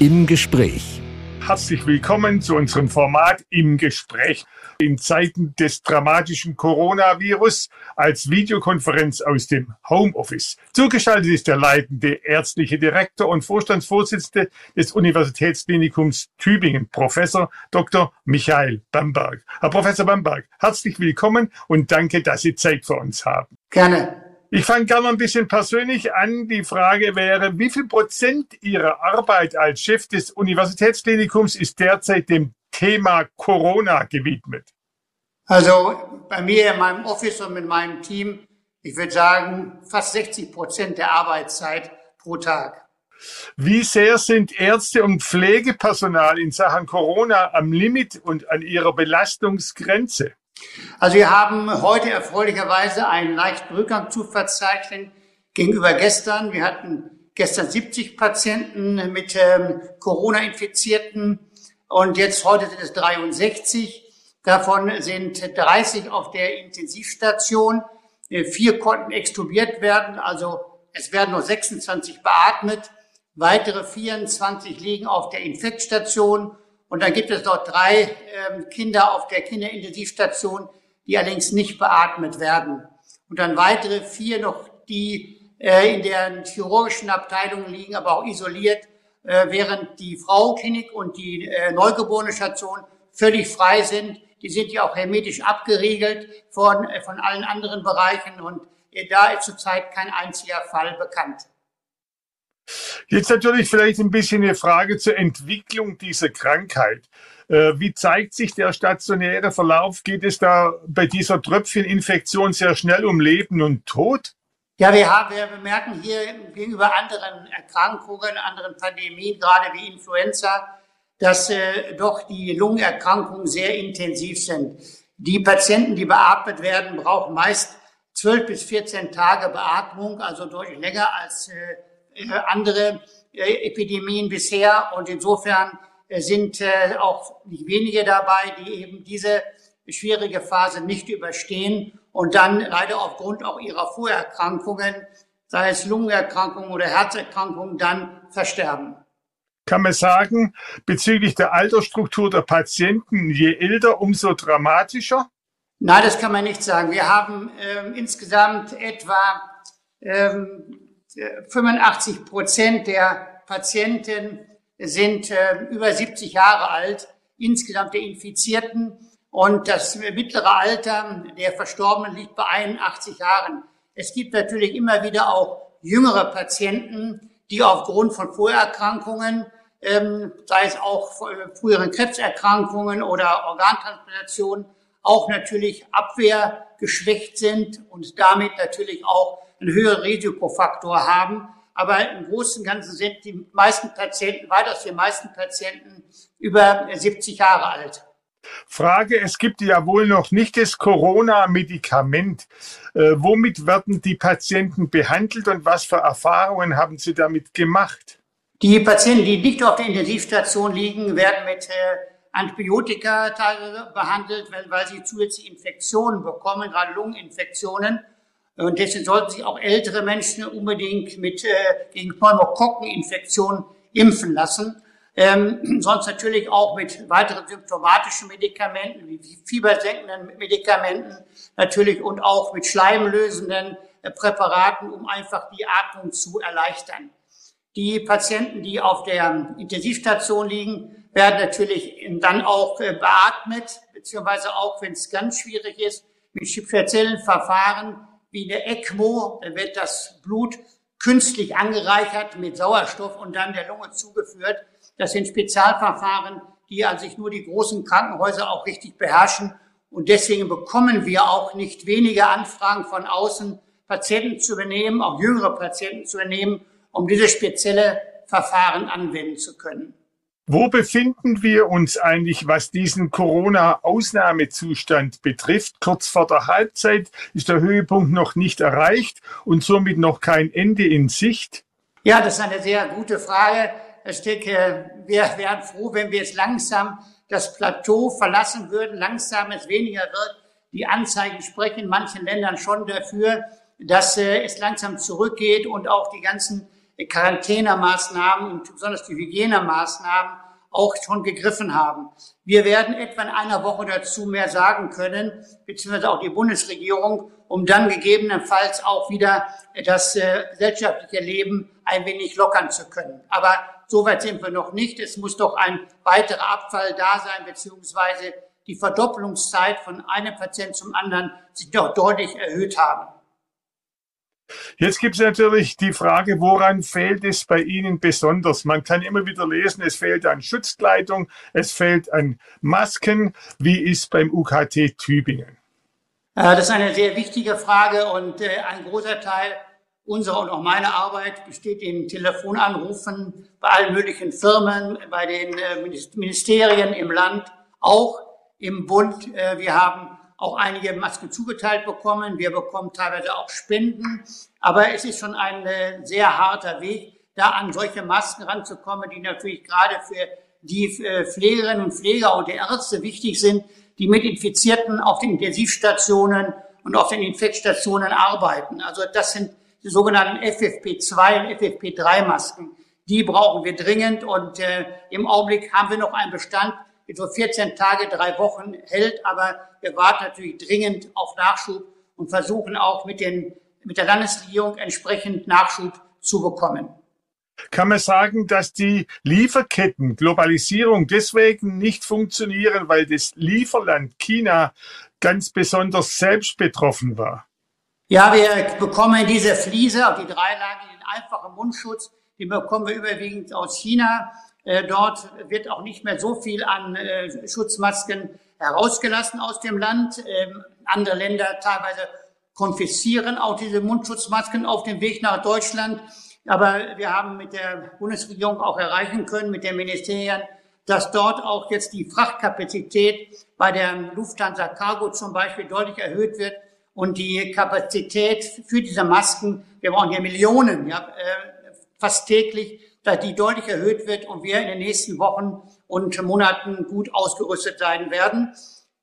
Im Gespräch. Herzlich willkommen zu unserem Format im Gespräch. In Zeiten des dramatischen Coronavirus als Videokonferenz aus dem Homeoffice. Zugeschaltet ist der leitende ärztliche Direktor und Vorstandsvorsitzende des Universitätsklinikums Tübingen, Professor Dr. Michael Bamberg. Herr Professor Bamberg, herzlich willkommen und danke, dass Sie Zeit für uns haben. Gerne. Ich fange gerne ein bisschen persönlich an. Die Frage wäre, wie viel Prozent Ihrer Arbeit als Chef des Universitätsklinikums ist derzeit dem Thema Corona gewidmet? Also bei mir in meinem Office und mit meinem Team, ich würde sagen, fast 60 Prozent der Arbeitszeit pro Tag. Wie sehr sind Ärzte und Pflegepersonal in Sachen Corona am Limit und an ihrer Belastungsgrenze? Also wir haben heute erfreulicherweise einen leichten Rückgang zu verzeichnen gegenüber gestern. Wir hatten gestern 70 Patienten mit ähm, Corona-Infizierten und jetzt heute sind es 63. Davon sind 30 auf der Intensivstation. Äh, vier konnten extubiert werden, also es werden nur 26 beatmet. Weitere 24 liegen auf der Infektstation und dann gibt es noch drei äh, Kinder auf der Kinderintensivstation, die allerdings nicht beatmet werden. Und dann weitere vier noch, die äh, in der chirurgischen Abteilung liegen, aber auch isoliert, äh, während die Frauenklinik und die äh, neugeborene Station völlig frei sind. Die sind ja auch hermetisch abgeriegelt von, von allen anderen Bereichen und da ist zurzeit kein einziger Fall bekannt. Jetzt natürlich vielleicht ein bisschen eine Frage zur Entwicklung dieser Krankheit. Äh, wie zeigt sich der stationäre Verlauf? Geht es da bei dieser Tröpfcheninfektion sehr schnell um Leben und Tod? Ja, wir, haben, wir bemerken hier gegenüber anderen Erkrankungen, anderen Pandemien, gerade wie Influenza, dass äh, doch die Lungenerkrankungen sehr intensiv sind. Die Patienten, die beatmet werden, brauchen meist 12 bis 14 Tage Beatmung, also deutlich länger als äh, andere äh, Epidemien bisher. Und insofern äh, sind auch nicht wenige dabei, die eben diese schwierige Phase nicht überstehen und dann leider aufgrund auch ihrer Vorerkrankungen, sei es Lungenerkrankungen oder Herzerkrankungen, dann versterben. Kann man sagen, bezüglich der Altersstruktur der Patienten, je älter, umso dramatischer? Nein, das kann man nicht sagen. Wir haben ähm, insgesamt etwa ähm, 85 Prozent der Patienten sind äh, über 70 Jahre alt, insgesamt der Infizierten. Und das mittlere Alter der Verstorbenen liegt bei 81 Jahren. Es gibt natürlich immer wieder auch jüngere Patienten, die aufgrund von Vorerkrankungen, ähm, sei es auch früheren Krebserkrankungen oder Organtransplantationen, auch natürlich abwehrgeschwächt sind und damit natürlich auch einen höheren Risikofaktor haben. Aber im Großen und Ganzen sind die meisten Patienten, weitaus die meisten Patienten über 70 Jahre alt. Frage, es gibt ja wohl noch nicht das Corona-Medikament. Äh, womit werden die Patienten behandelt und was für Erfahrungen haben Sie damit gemacht? Die Patienten, die nicht auf der Intensivstation liegen, werden mit äh, Antibiotika behandelt, weil, weil sie zusätzliche Infektionen bekommen, gerade Lungeninfektionen. Und deswegen sollten sich auch ältere Menschen unbedingt mit, äh, gegen Pneumokokkeninfektionen impfen lassen. Ähm, sonst natürlich auch mit weiteren symptomatischen Medikamenten, wie fiebersenkenden Medikamenten natürlich und auch mit schleimlösenden äh, Präparaten, um einfach die Atmung zu erleichtern. Die Patienten, die auf der Intensivstation liegen, werden natürlich dann auch äh, beatmet, beziehungsweise auch, wenn es ganz schwierig ist, mit speziellen Verfahren wie eine ECMO, da wird das Blut künstlich angereichert mit Sauerstoff und dann der Lunge zugeführt. Das sind Spezialverfahren, die an sich nur die großen Krankenhäuser auch richtig beherrschen. Und deswegen bekommen wir auch nicht wenige Anfragen von außen, Patienten zu übernehmen, auch jüngere Patienten zu übernehmen, um diese spezielle Verfahren anwenden zu können. Wo befinden wir uns eigentlich, was diesen Corona-Ausnahmezustand betrifft? Kurz vor der Halbzeit ist der Höhepunkt noch nicht erreicht und somit noch kein Ende in Sicht? Ja, das ist eine sehr gute Frage. Ich denke, wir wären froh, wenn wir jetzt langsam das Plateau verlassen würden, langsam es weniger wird. Die Anzeigen sprechen in manchen Ländern schon dafür, dass äh, es langsam zurückgeht und auch die ganzen Quarantänemaßnahmen und besonders die Hygienemaßnahmen auch schon gegriffen haben. Wir werden etwa in einer Woche dazu mehr sagen können, beziehungsweise auch die Bundesregierung, um dann gegebenenfalls auch wieder das äh, gesellschaftliche Leben ein wenig lockern zu können. Aber so weit sind wir noch nicht. Es muss doch ein weiterer Abfall da sein, beziehungsweise die Verdopplungszeit von einem Patient zum anderen sich doch deutlich erhöht haben. Jetzt gibt es natürlich die Frage, woran fehlt es bei Ihnen besonders? Man kann immer wieder lesen, es fehlt an Schutzkleidung, es fehlt an Masken. Wie ist beim UKT Tübingen? Äh, das ist eine sehr wichtige Frage und äh, ein großer Teil unserer und auch meiner Arbeit besteht in Telefonanrufen bei allen möglichen Firmen, bei den äh, Ministerien im Land, auch im Bund. Wir haben auch einige Masken zugeteilt bekommen. Wir bekommen teilweise auch Spenden. Aber es ist schon ein äh, sehr harter Weg, da an solche Masken ranzukommen, die natürlich gerade für die äh, Pflegerinnen und Pfleger und die Ärzte wichtig sind, die mit Infizierten auf den Intensivstationen und auf den Infektstationen arbeiten. Also das sind die sogenannten FFP2 und FFP3 Die brauchen wir dringend und äh, im Augenblick haben wir noch einen Bestand so 14 Tage, drei Wochen hält. Aber wir warten natürlich dringend auf Nachschub und versuchen auch mit, den, mit der Landesregierung entsprechend Nachschub zu bekommen. Kann man sagen, dass die Lieferketten, Globalisierung deswegen nicht funktionieren, weil das Lieferland China ganz besonders selbst betroffen war? Ja, wir bekommen diese Fliese, die dreilagigen einfachen Mundschutz, die bekommen wir überwiegend aus China. Äh, dort wird auch nicht mehr so viel an äh, Schutzmasken herausgelassen aus dem Land. Ähm, andere Länder teilweise konfiszieren auch diese Mundschutzmasken auf dem Weg nach Deutschland. Aber wir haben mit der Bundesregierung auch erreichen können, mit den Ministerien, dass dort auch jetzt die Frachtkapazität bei der Lufthansa Cargo zum Beispiel deutlich erhöht wird und die Kapazität für diese Masken, wir brauchen ja Millionen, ja, äh, fast täglich, die deutlich erhöht wird und wir in den nächsten Wochen und Monaten gut ausgerüstet sein werden.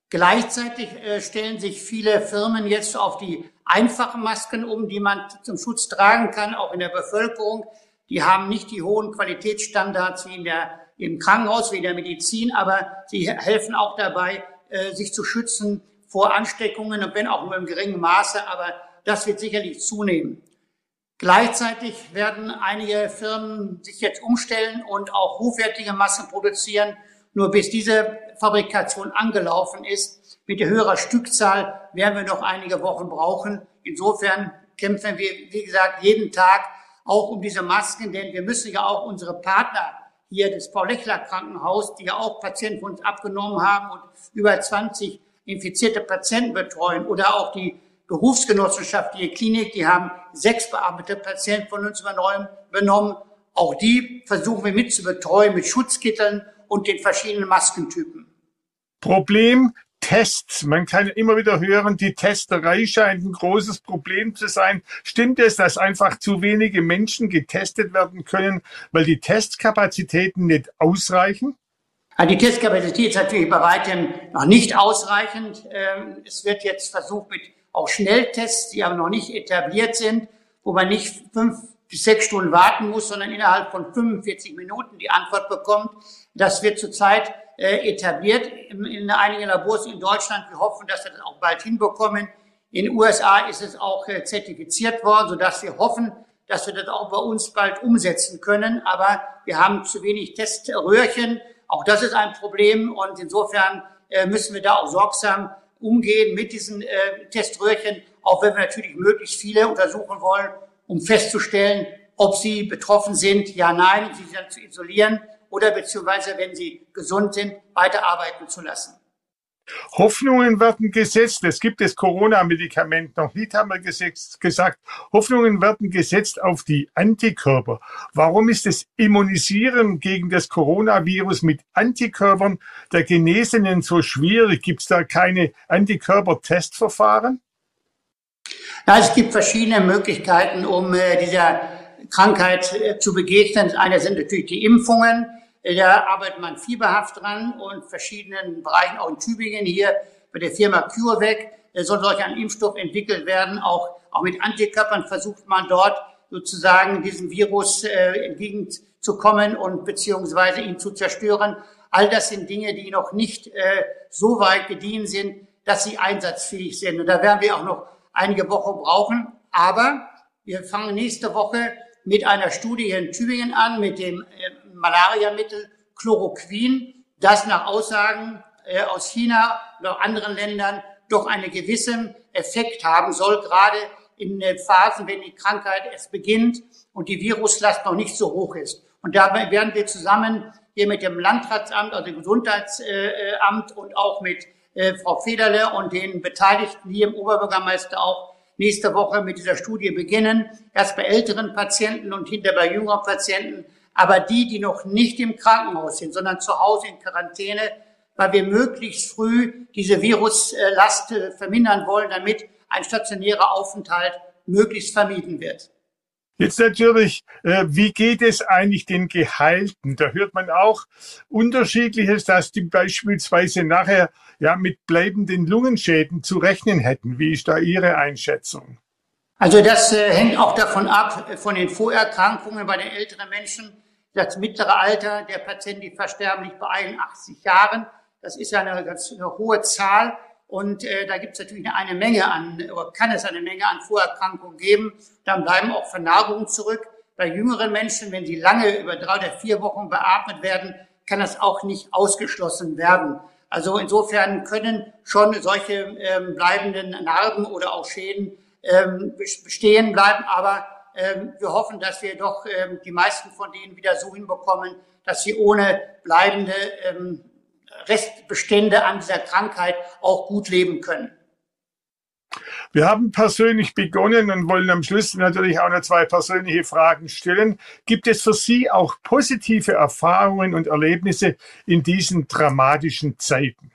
Gleichzeitig äh, stellen sich viele Firmen jetzt auf die einfachen Masken um, die man zum Schutz tragen kann, auch in der Bevölkerung. Die haben nicht die hohen Qualitätsstandards wie in der, im Krankenhaus, wie in der Medizin, aber sie helfen auch dabei, äh, sich zu schützen vor Ansteckungen, und wenn auch nur im geringen Maße, aber das wird sicherlich zunehmen. Gleichzeitig werden einige Firmen sich jetzt umstellen und auch hochwertige Massen produzieren. Nur bis diese Fabrikation angelaufen ist, mit der höherer Stückzahl werden wir noch einige Wochen brauchen. Insofern kämpfen wir, wie gesagt, jeden Tag auch um diese Masken, denn wir müssen ja auch unsere Partner hier des Paul-Lechler-Krankenhaus, die ja auch Patienten von uns abgenommen haben und über 20 infizierte Patienten betreuen oder auch die berufsgenossenschaftliche Klinik, die haben sechs bearbeitete Patienten von uns übernommen. Auch die versuchen wir mit zu betreuen mit Schutzkitteln und den verschiedenen Maskentypen. Problem Tests. Man kann immer wieder hören, die Testerei scheint ein großes Problem zu sein. Stimmt es, dass einfach zu wenige Menschen getestet werden können, weil die Testkapazitäten nicht ausreichen? Die Testkapazität ist natürlich bei weitem noch nicht ausreichend. Ähm, es wird jetzt versucht, mit auch Schnelltests, die aber noch nicht etabliert sind, wo man nicht fünf bis sechs Stunden warten muss, sondern innerhalb von 45 Minuten die Antwort bekommt. Das wird zurzeit äh, etabliert in, in einigen Labors in Deutschland. Wir hoffen, dass wir das auch bald hinbekommen. In den USA ist es auch äh, zertifiziert worden, sodass wir hoffen, dass wir das auch bei uns bald umsetzen können. Aber wir haben zu wenig Teströhrchen. Auch das ist ein Problem und insofern äh, müssen wir da auch sorgsam umgehen mit diesen äh, Teströhrchen, auch wenn wir natürlich möglichst viele untersuchen wollen, um festzustellen, ob sie betroffen sind, ja, nein, sie dann zu isolieren oder beziehungsweise, wenn sie gesund sind, weiterarbeiten zu lassen. Hoffnungen werden gesetzt. Es gibt das Corona-Medikament noch nicht, haben wir gesagt. Hoffnungen werden gesetzt auf die Antikörper. Warum ist das Immunisieren gegen das Coronavirus mit Antikörpern der Genesenen so schwierig? Gibt es da keine Antikörpertestverfahren? Ja, es gibt verschiedene Möglichkeiten, um äh, dieser Krankheit äh, zu begegnen. Eine sind natürlich die Impfungen. Da arbeitet man fieberhaft dran und verschiedenen Bereichen, auch in Tübingen hier bei der Firma CureVac soll solch ein Impfstoff entwickelt werden. Auch, auch mit Antikörpern versucht man dort sozusagen diesem Virus äh, entgegenzukommen und beziehungsweise ihn zu zerstören. All das sind Dinge, die noch nicht äh, so weit gediehen sind, dass sie einsatzfähig sind. Und da werden wir auch noch einige Wochen brauchen. Aber wir fangen nächste Woche mit einer Studie in Tübingen an, mit dem äh, Malariamittel Chloroquin, das nach Aussagen äh, aus China oder anderen Ländern doch einen gewissen Effekt haben soll, gerade in Phasen, wenn die Krankheit erst beginnt und die Viruslast noch nicht so hoch ist. Und dabei werden wir zusammen hier mit dem Landratsamt, also dem Gesundheitsamt und auch mit äh, Frau Federle und den Beteiligten hier im Oberbürgermeister auch nächste Woche mit dieser Studie beginnen. Erst bei älteren Patienten und hinter bei jüngeren Patienten. Aber die, die noch nicht im Krankenhaus sind, sondern zu Hause in Quarantäne, weil wir möglichst früh diese Viruslast äh, vermindern wollen, damit ein stationärer Aufenthalt möglichst vermieden wird. Jetzt natürlich, äh, wie geht es eigentlich den Geheilten? Da hört man auch unterschiedliches, dass die beispielsweise nachher ja mit bleibenden Lungenschäden zu rechnen hätten. Wie ist da Ihre Einschätzung? Also das äh, hängt auch davon ab, von den Vorerkrankungen bei den älteren Menschen. Das mittlere Alter der Patienten, die versterben, liegt bei 81 Jahren. Das ist ja eine ganz eine hohe Zahl. Und äh, da gibt es natürlich eine Menge an, oder kann es eine Menge an Vorerkrankungen geben. Dann bleiben auch Vernarbungen zurück. Bei jüngeren Menschen, wenn sie lange über drei oder vier Wochen beatmet werden, kann das auch nicht ausgeschlossen werden. Also insofern können schon solche ähm, bleibenden Narben oder auch Schäden ähm, bestehen bleiben. Aber wir hoffen, dass wir doch ähm, die meisten von denen wieder so hinbekommen, dass sie ohne bleibende ähm, Restbestände an dieser Krankheit auch gut leben können. Wir haben persönlich begonnen und wollen am Schluss natürlich auch noch zwei persönliche Fragen stellen. Gibt es für Sie auch positive Erfahrungen und Erlebnisse in diesen dramatischen Zeiten?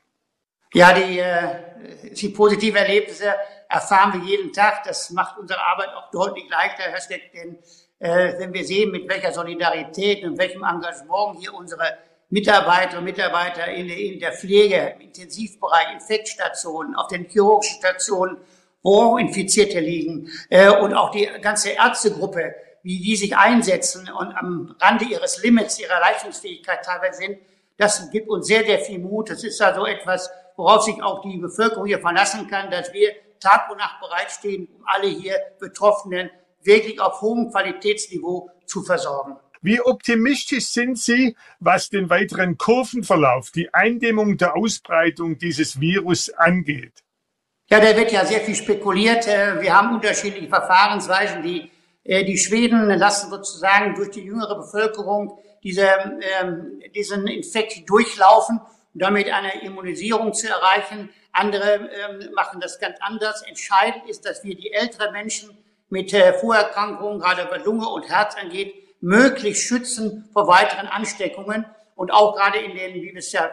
Ja, die, äh, die positiven Erlebnisse erfahren wir jeden Tag. Das macht unsere Arbeit auch deutlich leichter, Herr Steck, denn äh, wenn wir sehen, mit welcher Solidarität und welchem Engagement hier unsere Mitarbeiter und Mitarbeiter in der, in der Pflege, im Intensivbereich, Infektstationen, auf den chirurgischen Stationen, wo Infizierte liegen äh, und auch die ganze Ärztegruppe, wie die sich einsetzen und am Rande ihres Limits, ihrer Leistungsfähigkeit teilweise sind, das gibt uns sehr, sehr viel Mut. Das ist also etwas, worauf sich auch die Bevölkerung hier verlassen kann, dass wir Tag und Nacht bereitstehen, um alle hier Betroffenen wirklich auf hohem Qualitätsniveau zu versorgen. Wie optimistisch sind Sie, was den weiteren Kurvenverlauf, die Eindämmung der Ausbreitung dieses Virus angeht? Ja, da wird ja sehr viel spekuliert. Äh, wir haben unterschiedliche Verfahrensweisen. Die, äh, die Schweden lassen sozusagen durch die jüngere Bevölkerung diese, ähm, diesen Infekt durchlaufen, um damit eine Immunisierung zu erreichen. Andere ähm, machen das ganz anders. Entscheidend ist, dass wir die älteren Menschen mit äh, Vorerkrankungen, gerade was Lunge und Herz angeht, möglichst schützen vor weiteren Ansteckungen. Und auch gerade in den, wie wir es ja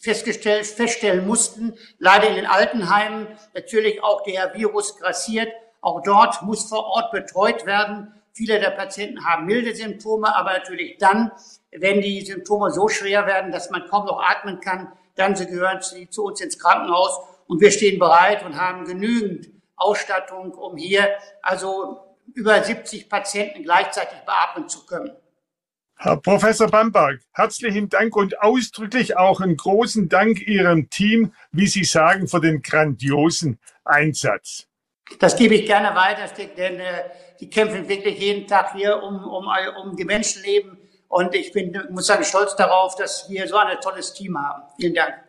festgestellt, feststellen mussten, leider in den Altenheimen natürlich auch der Virus grassiert. Auch dort muss vor Ort betreut werden. Viele der Patienten haben milde Symptome, aber natürlich dann, wenn die Symptome so schwer werden, dass man kaum noch atmen kann, dann gehören sie zu uns ins Krankenhaus und wir stehen bereit und haben genügend Ausstattung, um hier also über 70 Patienten gleichzeitig beatmen zu können. Herr Professor Bamberg, herzlichen Dank und ausdrücklich auch einen großen Dank Ihrem Team, wie Sie sagen, für den grandiosen Einsatz. Das gebe ich gerne weiter, denn äh, die kämpfen wirklich jeden Tag hier um, um, um die Menschenleben. Und ich bin, muss sagen, stolz darauf, dass wir so ein tolles Team haben. Vielen Dank.